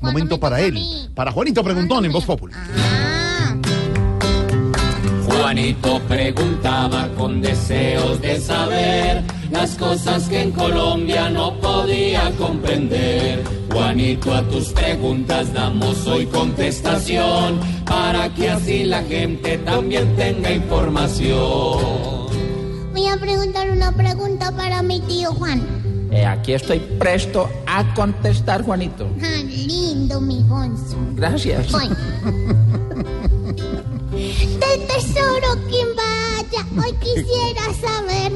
Momento para él, para Juanito Preguntón en Voz Popular. Juanito preguntaba con deseos de saber las cosas que en Colombia no podía comprender. Juanito, a tus preguntas damos hoy contestación para que así la gente también tenga información. Voy a preguntar una pregunta para mi tío Juan. Eh, aquí estoy presto a contestar, Juanito. Ah, lindo, mi Gonzo. Gracias. Voy. Del tesoro, quien vaya, hoy quisiera saber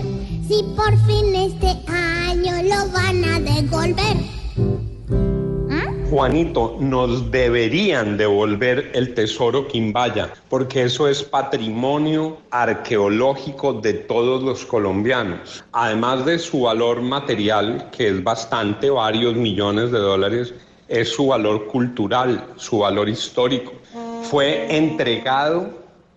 si por fin este Juanito, nos deberían devolver el tesoro Quimbaya, porque eso es patrimonio arqueológico de todos los colombianos. Además de su valor material, que es bastante, varios millones de dólares, es su valor cultural, su valor histórico. Fue entregado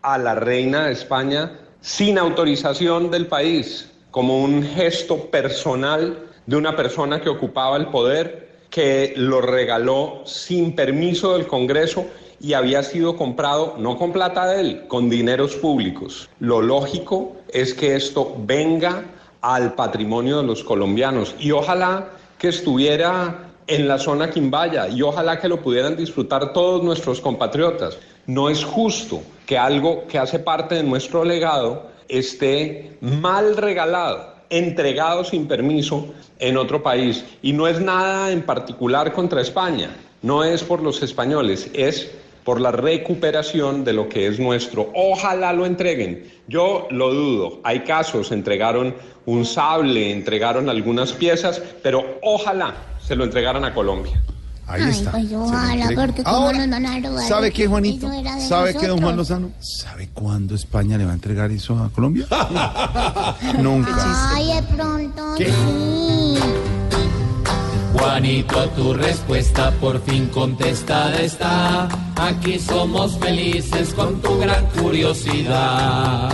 a la reina de España sin autorización del país, como un gesto personal de una persona que ocupaba el poder que lo regaló sin permiso del Congreso y había sido comprado no con plata de él, con dineros públicos. Lo lógico es que esto venga al patrimonio de los colombianos y ojalá que estuviera en la zona Quimbaya y ojalá que lo pudieran disfrutar todos nuestros compatriotas. No es justo que algo que hace parte de nuestro legado esté mal regalado entregado sin permiso en otro país. Y no es nada en particular contra España, no es por los españoles, es por la recuperación de lo que es nuestro. Ojalá lo entreguen. Yo lo dudo. Hay casos, entregaron un sable, entregaron algunas piezas, pero ojalá se lo entregaran a Colombia. Ahí Ay, está. pues ojalá, entrega. porque Ahora, nos van a robar ¿sabe qué, Juanito? ¿Sabe qué, don Juan. Lozano? ¿Sabe cuándo España le va a entregar eso a Colombia? Nunca. Ay, de pronto ¿Qué? sí. Juanito, tu respuesta por fin contestada está. Aquí somos felices con tu gran curiosidad.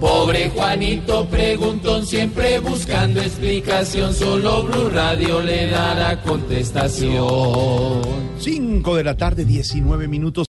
Pobre Juanito preguntón, siempre buscando explicación. Solo Blue Radio le dará contestación. 5 de la tarde, 19 minutos.